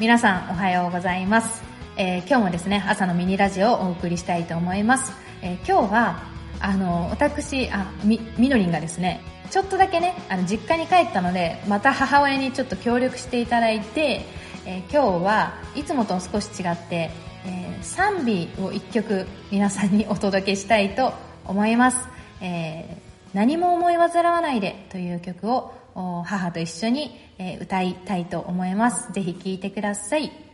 皆さんおはようございます。えー、今日もですね、朝のミニラジオをお送りしたいと思います。えー、今日は、あの、私、あ、み、みのりんがですね、ちょっとだけね、あの、実家に帰ったので、また母親にちょっと協力していただいて、えー、今日はいつもと少し違って、えー、賛美を一曲皆さんにお届けしたいと思います。えー、何も思い煩わないでという曲を母と一緒に歌いたいと思います。ぜひ聴いてください。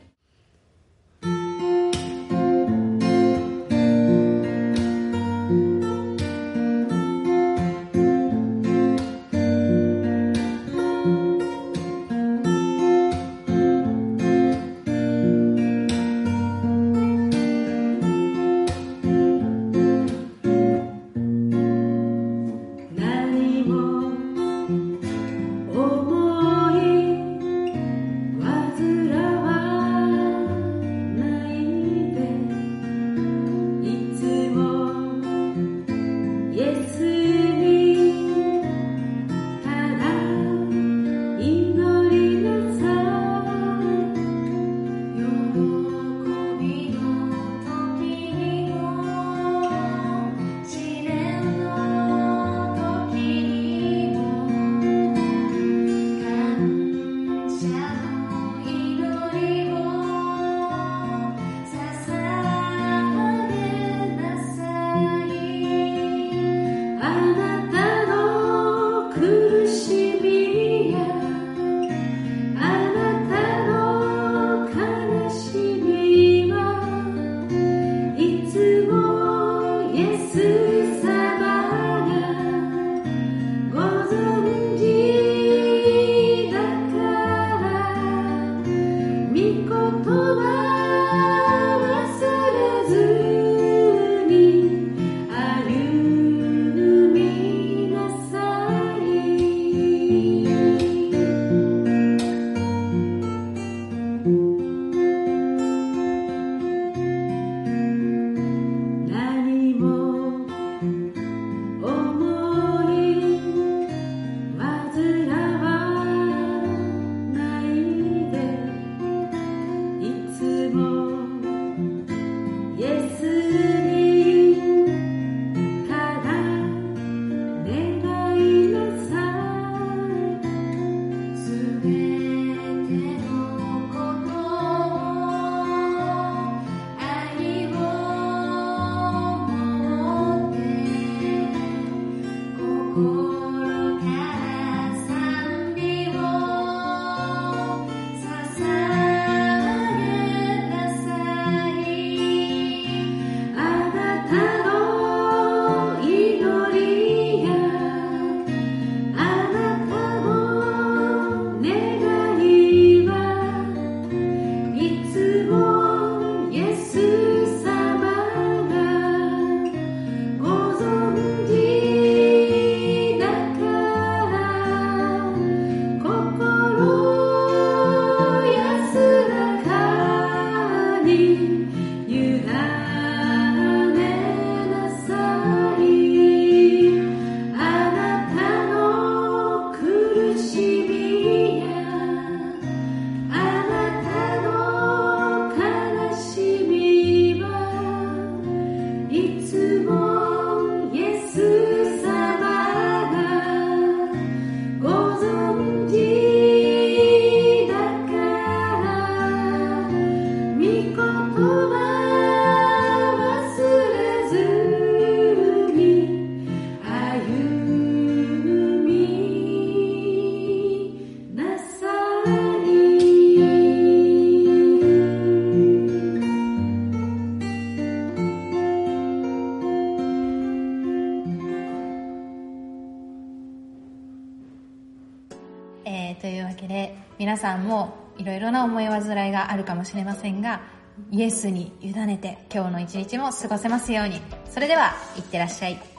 えー、というわけで皆さんもいろいろな思い煩いがあるかもしれませんがイエスに委ねて今日の一日も過ごせますように。それではいってらっしゃい。